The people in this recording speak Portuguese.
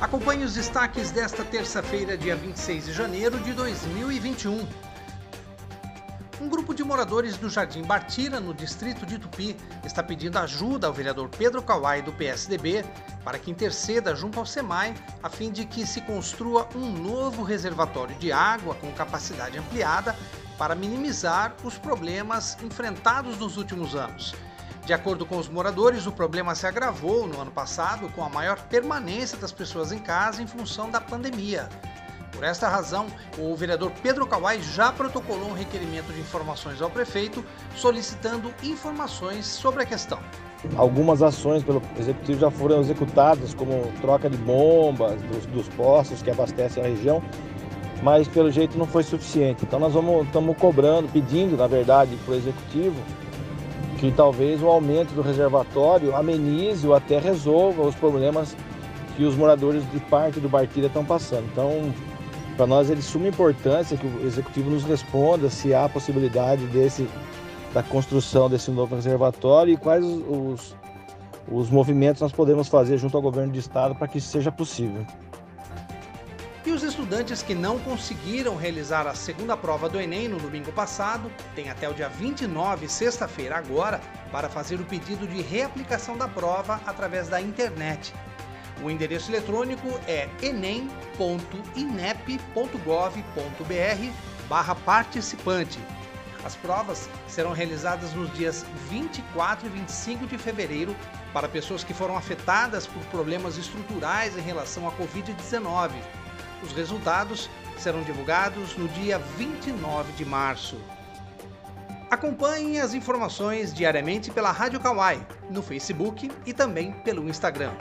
Acompanhe os destaques desta terça-feira, dia 26 de janeiro de 2021. Um grupo de moradores do Jardim Bartira, no distrito de Tupi, está pedindo ajuda ao vereador Pedro Kawai, do PSDB, para que interceda junto ao SEMAI a fim de que se construa um novo reservatório de água com capacidade ampliada para minimizar os problemas enfrentados nos últimos anos. De acordo com os moradores, o problema se agravou no ano passado com a maior permanência das pessoas em casa em função da pandemia. Por esta razão, o vereador Pedro Kawai já protocolou um requerimento de informações ao prefeito, solicitando informações sobre a questão. Algumas ações pelo executivo já foram executadas, como troca de bombas dos, dos postos que abastecem a região, mas pelo jeito não foi suficiente. Então nós vamos, estamos cobrando, pedindo, na verdade, para o executivo que talvez o aumento do reservatório amenize ou até resolva os problemas que os moradores de parte do Bartilha estão passando. Então, para nós é de suma importância que o executivo nos responda se há possibilidade desse, da construção desse novo reservatório e quais os, os movimentos nós podemos fazer junto ao governo do estado para que isso seja possível. E os estudantes que não conseguiram realizar a segunda prova do Enem no domingo passado têm até o dia 29, sexta-feira agora, para fazer o pedido de reaplicação da prova através da internet. O endereço eletrônico é enem.inep.gov.br barra participante. As provas serão realizadas nos dias 24 e 25 de fevereiro para pessoas que foram afetadas por problemas estruturais em relação à Covid-19. Os resultados serão divulgados no dia 29 de março. Acompanhem as informações diariamente pela Rádio Kawai, no Facebook e também pelo Instagram.